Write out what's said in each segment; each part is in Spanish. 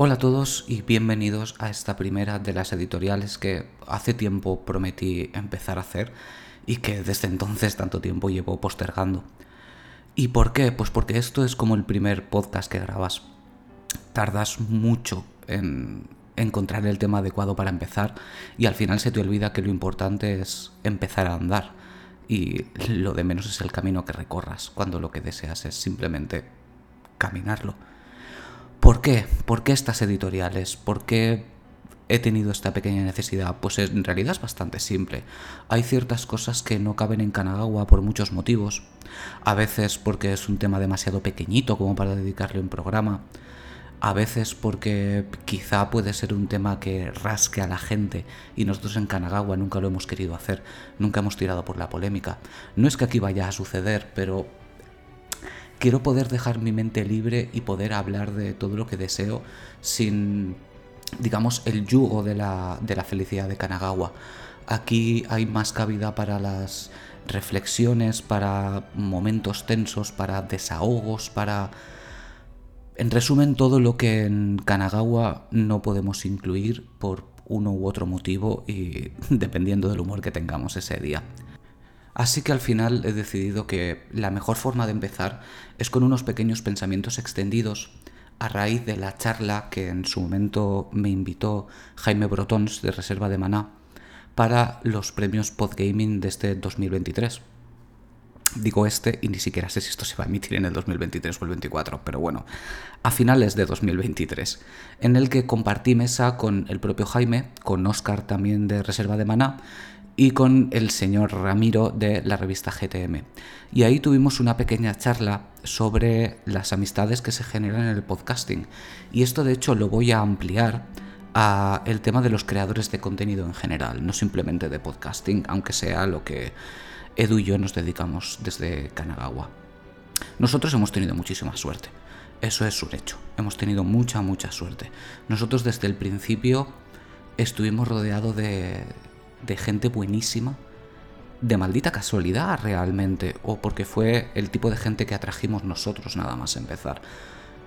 Hola a todos y bienvenidos a esta primera de las editoriales que hace tiempo prometí empezar a hacer y que desde entonces tanto tiempo llevo postergando. ¿Y por qué? Pues porque esto es como el primer podcast que grabas. Tardas mucho en encontrar el tema adecuado para empezar y al final se te olvida que lo importante es empezar a andar y lo de menos es el camino que recorras cuando lo que deseas es simplemente caminarlo. ¿Por qué? ¿Por qué estas editoriales? ¿Por qué he tenido esta pequeña necesidad? Pues en realidad es bastante simple. Hay ciertas cosas que no caben en Kanagawa por muchos motivos. A veces porque es un tema demasiado pequeñito como para dedicarle un programa. A veces porque quizá puede ser un tema que rasque a la gente y nosotros en Kanagawa nunca lo hemos querido hacer, nunca hemos tirado por la polémica. No es que aquí vaya a suceder, pero quiero poder dejar mi mente libre y poder hablar de todo lo que deseo sin, digamos, el yugo de la, de la felicidad de Kanagawa. Aquí hay más cabida para las reflexiones, para momentos tensos, para desahogos, para... En resumen, todo lo que en Kanagawa no podemos incluir por uno u otro motivo y dependiendo del humor que tengamos ese día. Así que al final he decidido que la mejor forma de empezar es con unos pequeños pensamientos extendidos a raíz de la charla que en su momento me invitó Jaime Brotons de Reserva de Maná para los premios Podgaming de este 2023. Digo este y ni siquiera sé si esto se va a emitir en el 2023 o el 2024, pero bueno, a finales de 2023, en el que compartí mesa con el propio Jaime, con Oscar también de Reserva de Maná y con el señor Ramiro de la revista GTM. Y ahí tuvimos una pequeña charla sobre las amistades que se generan en el podcasting. Y esto de hecho lo voy a ampliar a el tema de los creadores de contenido en general, no simplemente de podcasting, aunque sea lo que Edu y yo nos dedicamos desde Kanagawa. Nosotros hemos tenido muchísima suerte. Eso es un hecho. Hemos tenido mucha, mucha suerte. Nosotros desde el principio estuvimos rodeados de de gente buenísima, de maldita casualidad realmente, o porque fue el tipo de gente que atrajimos nosotros nada más empezar.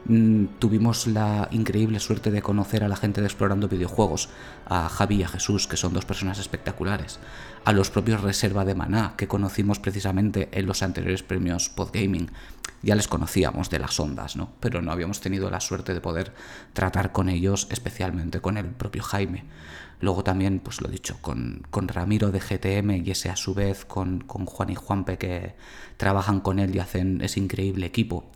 Mm, tuvimos la increíble suerte de conocer a la gente de Explorando Videojuegos, a Javi y a Jesús, que son dos personas espectaculares, a los propios Reserva de Maná, que conocimos precisamente en los anteriores premios Podgaming. Ya les conocíamos de las ondas, ¿no? Pero no habíamos tenido la suerte de poder tratar con ellos, especialmente con el propio Jaime. Luego también, pues lo dicho, con, con Ramiro de GTM y ese a su vez con, con Juan y Juanpe que trabajan con él y hacen ese increíble equipo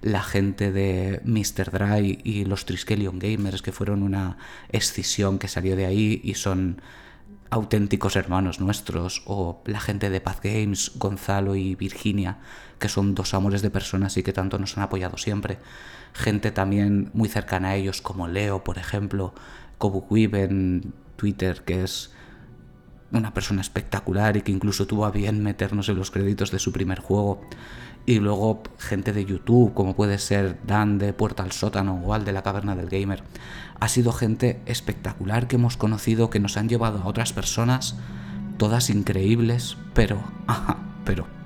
la gente de Mr. Dry y los Triskelion Gamers, que fueron una escisión que salió de ahí y son auténticos hermanos nuestros, o la gente de Path Games, Gonzalo y Virginia, que son dos amores de personas y que tanto nos han apoyado siempre. Gente también muy cercana a ellos, como Leo, por ejemplo, Kobukwib en Twitter, que es una persona espectacular y que incluso tuvo a bien meternos en los créditos de su primer juego. Y luego gente de YouTube, como puede ser Dan de Puerta al Sótano o Al de la Caverna del Gamer. Ha sido gente espectacular que hemos conocido, que nos han llevado a otras personas, todas increíbles, pero, pero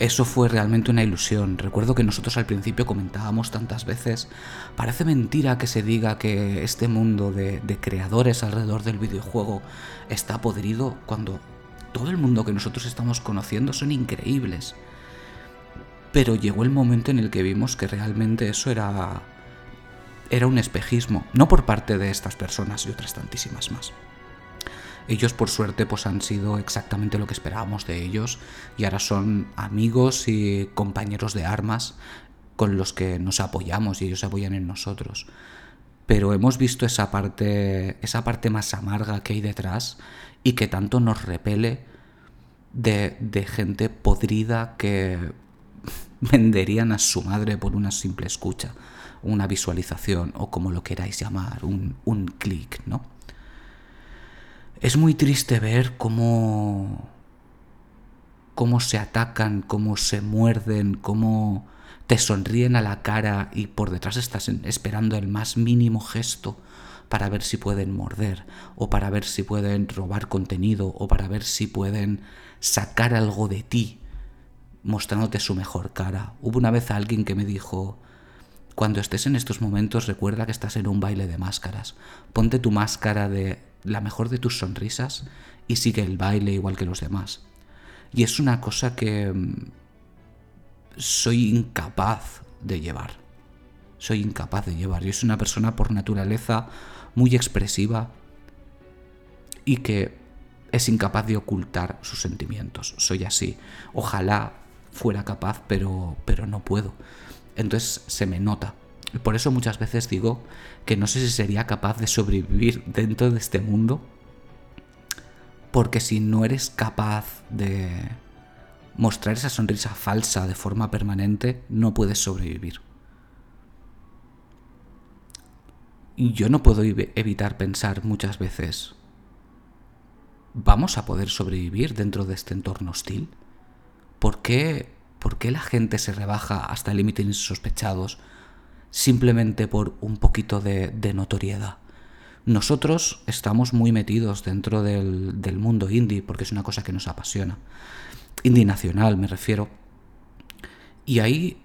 eso fue realmente una ilusión. Recuerdo que nosotros al principio comentábamos tantas veces, parece mentira que se diga que este mundo de, creadores alrededor del videojuego está podrido cuando todo el mundo que nosotros estamos conociendo son increíbles. Pero llegó el momento en el que vimos que realmente eso era era un espejismo, no por parte de estas personas y otras tantísimas más. Ellos por suerte pues han sido exactamente lo que esperábamos de ellos y ahora son amigos y compañeros de armas con los que nos apoyamos y ellos apoyan en nosotros. Pero hemos visto esa parte, esa parte más amarga que hay detrás y que tanto nos repele de, de gente podrida que venderían a su madre por una simple escucha, una visualización o como lo queráis llamar, un, un clic, ¿no? Es muy triste ver cómo, cómo se atacan, cómo se muerden, cómo te sonríen a la cara y por detrás estás esperando el más mínimo gesto para ver si pueden morder o para ver si pueden robar contenido o para ver si pueden sacar algo de ti mostrándote su mejor cara. Hubo una vez alguien que me dijo, cuando estés en estos momentos recuerda que estás en un baile de máscaras. Ponte tu máscara de la mejor de tus sonrisas y sigue el baile igual que los demás. Y es una cosa que mm, soy incapaz de llevar. Soy incapaz de llevar. Yo soy una persona por naturaleza muy expresiva y que es incapaz de ocultar sus sentimientos. Soy así. Ojalá fuera capaz, pero, pero no puedo. Entonces se me nota. Por eso muchas veces digo que no sé si sería capaz de sobrevivir dentro de este mundo. Porque si no eres capaz de mostrar esa sonrisa falsa de forma permanente, no puedes sobrevivir. Y yo no puedo evitar pensar muchas veces, ¿vamos a poder sobrevivir dentro de este entorno hostil? ¿Por qué, por qué la gente se rebaja hasta límites insospechados simplemente por un poquito de, notoriedad? Nosotros estamos muy metidos dentro del, mundo indie porque es una cosa que nos apasiona. Indie nacional me refiero. Y ahí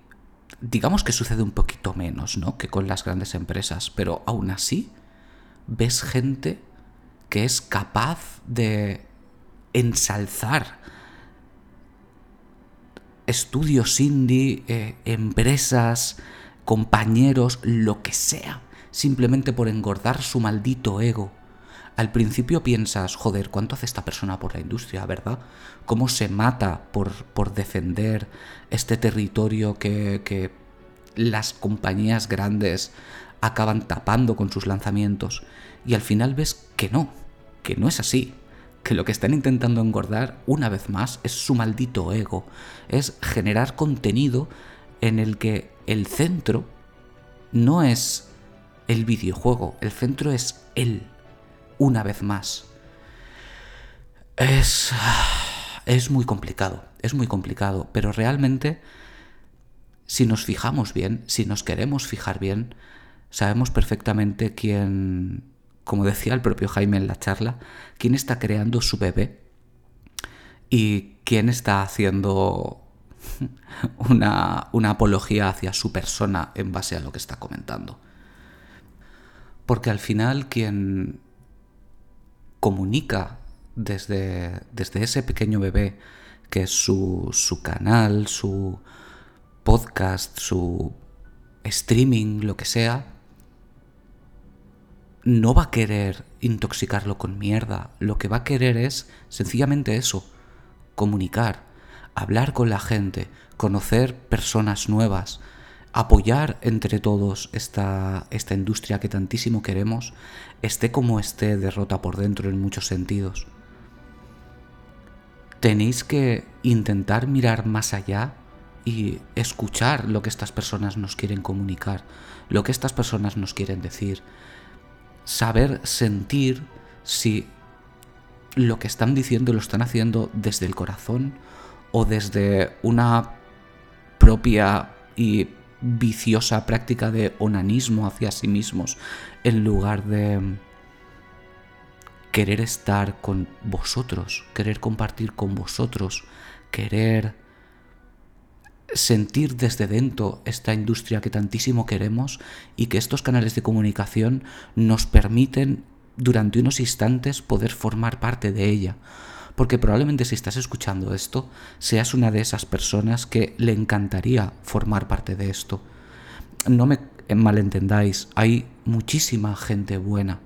digamos que sucede un poquito menos, ¿no? Que con las grandes empresas, pero aún así ves gente que es capaz de ensalzar estudios indie, eh, empresas, compañeros, lo que sea, simplemente por engordar su maldito ego. Al principio piensas, joder, ¿cuánto hace esta persona por la industria, verdad? ¿Cómo se mata por, por defender este territorio que, que las compañías grandes acaban tapando con sus lanzamientos? Y al final ves que no, que no es así, que lo que están intentando engordar una vez más es su maldito ego, es generar contenido en el que el centro no es el videojuego, el centro es él, una vez más. Es, es muy complicado, es muy complicado, pero realmente si nos fijamos bien, si nos queremos fijar bien, sabemos perfectamente quién, como decía el propio Jaime en la charla, quién está creando su bebé y quién está haciendo una, una, apología hacia su persona en base a lo que está comentando. Porque al final quien comunica desde, desde ese pequeño bebé, que es su, su canal, su podcast, su streaming, lo que sea, no va a querer intoxicarlo con mierda. Lo que va a querer es sencillamente eso, comunicar, hablar con la gente, conocer personas nuevas, apoyar entre todos esta, esta industria que tantísimo queremos, esté como esté derrota por dentro en muchos sentidos. Tenéis que intentar mirar más allá y escuchar lo que estas personas nos quieren comunicar, lo que estas personas nos quieren decir, saber sentir si lo que están diciendo lo están haciendo desde el corazón o desde una propia y viciosa práctica de onanismo hacia sí mismos en lugar de querer estar con vosotros, querer compartir con vosotros, querer sentir desde dentro esta industria que tantísimo queremos y que estos canales de comunicación nos permiten durante unos instantes poder formar parte de ella. Porque probablemente si estás escuchando esto, seas una de esas personas que le encantaría formar parte de esto. No me malentendáis, hay muchísima gente buena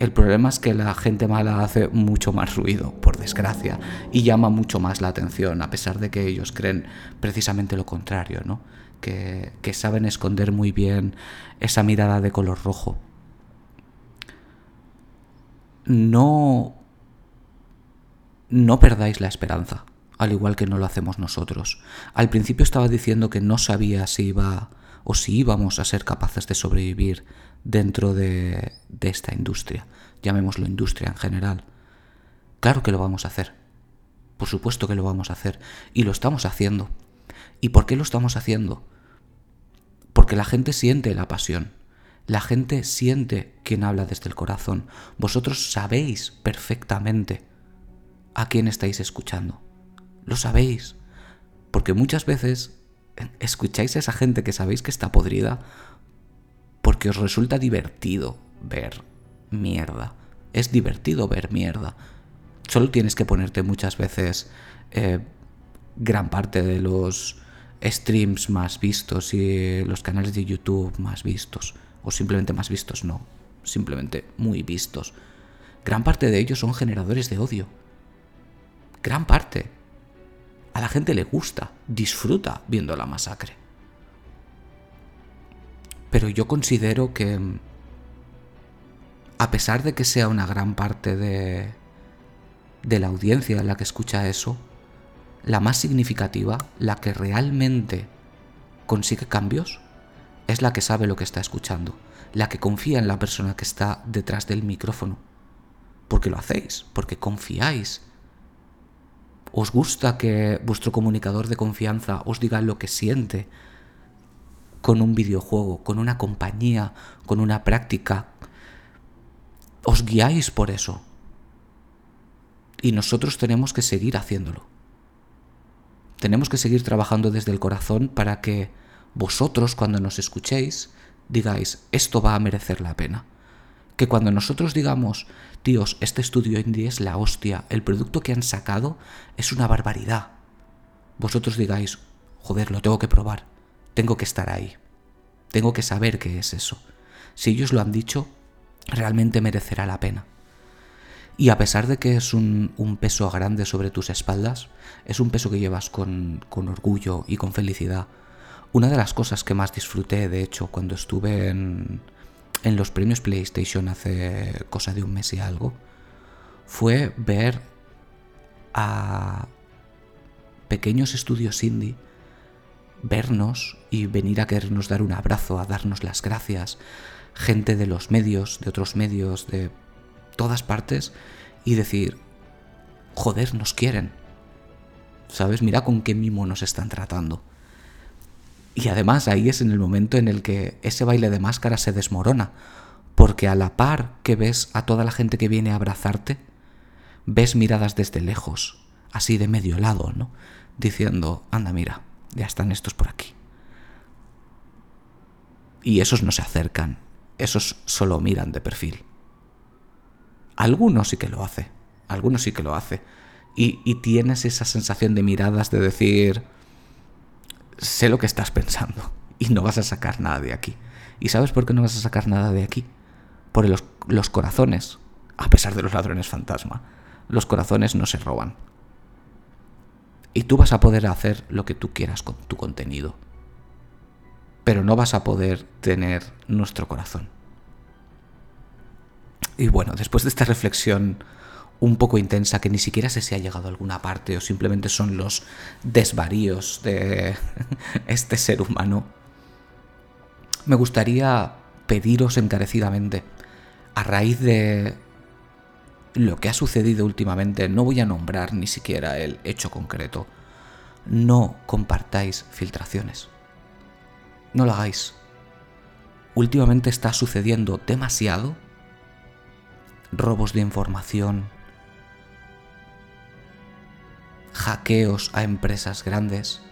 el problema es que la gente mala hace mucho más ruido, por desgracia, y llama mucho más la atención, a pesar de que ellos creen precisamente lo contrario, ¿no? Que, que saben esconder muy bien esa mirada de color rojo. No. No perdáis la esperanza, al igual que no lo hacemos nosotros. Al principio estaba diciendo que no sabía si iba o si íbamos a ser capaces de sobrevivir dentro de, esta industria, llamémoslo industria en general. Claro que lo vamos a hacer. Por supuesto que lo vamos a hacer. Y lo estamos haciendo. ¿Y por qué lo estamos haciendo? Porque la gente siente la pasión. La gente siente quien habla desde el corazón. Vosotros sabéis perfectamente a quién estáis escuchando. Lo sabéis. Porque muchas veces escucháis a esa gente que sabéis que está podrida porque os resulta divertido ver mierda. Es divertido ver mierda. Solo tienes que ponerte muchas veces eh, gran parte de los streams más vistos y los canales de YouTube más vistos. O simplemente más vistos, no. Simplemente muy vistos. Gran parte de ellos son generadores de odio. Gran parte. A la gente le gusta, disfruta viendo la masacre. Pero yo considero que, a pesar de que sea una gran parte de, de la audiencia la que escucha eso, la más significativa, la que realmente consigue cambios, es la que sabe lo que está escuchando, la que confía en la persona que está detrás del micrófono. Porque lo hacéis, porque confiáis. Os gusta que vuestro comunicador de confianza os diga lo que siente con un videojuego, con una compañía, con una práctica. Os guiáis por eso. Y nosotros tenemos que seguir haciéndolo. Tenemos que seguir trabajando desde el corazón para que vosotros cuando nos escuchéis digáis, esto va a merecer la pena. Que cuando nosotros digamos, tíos, este estudio indie es la hostia, el producto que han sacado es una barbaridad, vosotros digáis, joder, lo tengo que probar, tengo que estar ahí, tengo que saber qué es eso. Si ellos lo han dicho, realmente merecerá la pena. Y a pesar de que es un, peso grande sobre tus espaldas, es un peso que llevas con, orgullo y con felicidad. Una de las cosas que más disfruté, de hecho, cuando estuve en, en los premios PlayStation hace cosa de un mes y algo, fue ver a pequeños estudios indie vernos y venir a querernos dar un abrazo, a darnos las gracias, gente de los medios, de otros medios, de todas partes y decir, joder, nos quieren. ¿Sabes? Mira con qué mimo nos están tratando. Y además ahí es en el momento en el que ese baile de máscara se desmorona, porque a la par que ves a toda la gente que viene a abrazarte, ves miradas desde lejos, así de medio lado, ¿no? Diciendo, anda, mira, ya están estos por aquí. Y esos no se acercan, esos solo miran de perfil. Algunos sí que lo hace, algunos sí que lo hace. Y, tienes esa sensación de miradas de decir, sé lo que estás pensando y no vas a sacar nada de aquí. ¿Y sabes por qué no vas a sacar nada de aquí? Por los, los corazones, a pesar de los ladrones fantasma, los corazones no se roban. Y tú vas a poder hacer lo que tú quieras con tu contenido. Pero no vas a poder tener nuestro corazón. Y bueno, después de esta reflexión un poco intensa que ni siquiera sé si ha llegado a alguna parte o simplemente son los desvaríos de este ser humano, me gustaría pediros encarecidamente, a raíz de lo que ha sucedido últimamente, no voy a nombrar ni siquiera el hecho concreto, no compartáis filtraciones. No lo hagáis. Últimamente está sucediendo demasiado robos de información, hackeos a empresas grandes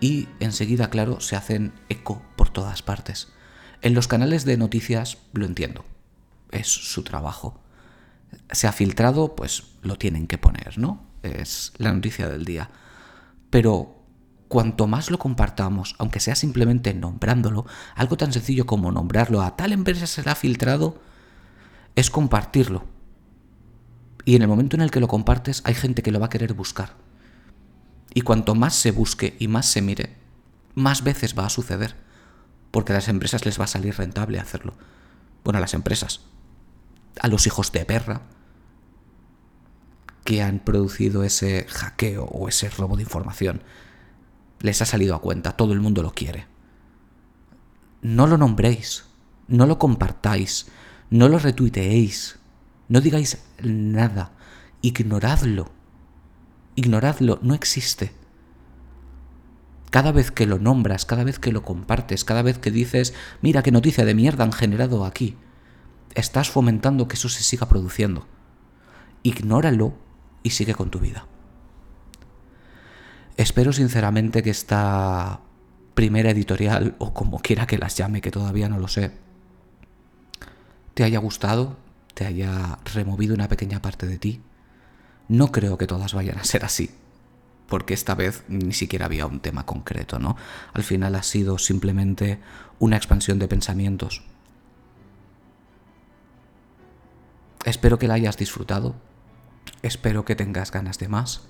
y enseguida, claro, se hacen eco por todas partes. En los canales de noticias lo entiendo, es su trabajo. Se ha filtrado, pues lo tienen que poner, ¿no? Es la noticia del día. Pero cuanto más lo compartamos, aunque sea simplemente nombrándolo, algo tan sencillo como nombrarlo a tal empresa se ha filtrado, es compartirlo. Y en el momento en el que lo compartes hay gente que lo va a querer buscar. Y cuanto más se busque y más se mire, más veces va a suceder. Porque a las empresas les va a salir rentable hacerlo. Bueno, a las empresas. A los hijos de perra que han producido ese hackeo o ese robo de información. Les ha salido a cuenta, todo el mundo lo quiere. No lo nombréis, no lo compartáis, no lo retuiteéis, no digáis nada, ignoradlo. Ignoradlo, no existe. Cada vez que lo nombras, cada vez que lo compartes, cada vez que dices, mira qué noticia de mierda han generado aquí, estás fomentando que eso se siga produciendo. Ignóralo y sigue con tu vida. Espero sinceramente que esta primera editorial o como quiera que las llame, que todavía no lo sé, te haya gustado, te haya removido una pequeña parte de ti. No creo que todas vayan a ser así, porque esta vez ni siquiera había un tema concreto, ¿no? Al final ha sido simplemente una expansión de pensamientos. Espero que la hayas disfrutado, espero que tengas ganas de más,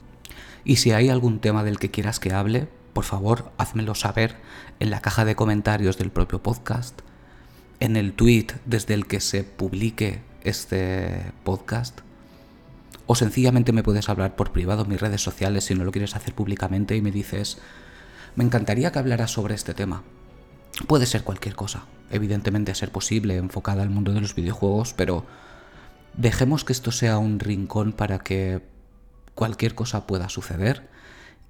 y si hay algún tema del que quieras que hable, por favor, házmelo saber en la caja de comentarios del propio podcast, en el tweet desde el que se publique este podcast, o sencillamente me puedes hablar por privado en mis redes sociales si no lo quieres hacer públicamente y me dices, me encantaría que hablaras sobre este tema. Puede ser cualquier cosa, evidentemente a ser posible, enfocada al mundo de los videojuegos, pero dejemos que esto sea un rincón para que cualquier cosa pueda suceder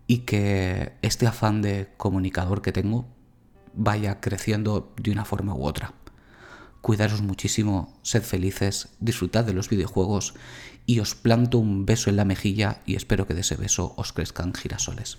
y que este afán de comunicador que tengo vaya creciendo de una forma u otra. Cuidaros muchísimo, sed felices, disfrutad de los videojuegos y os planto un beso en la mejilla y espero que de ese beso os crezcan girasoles.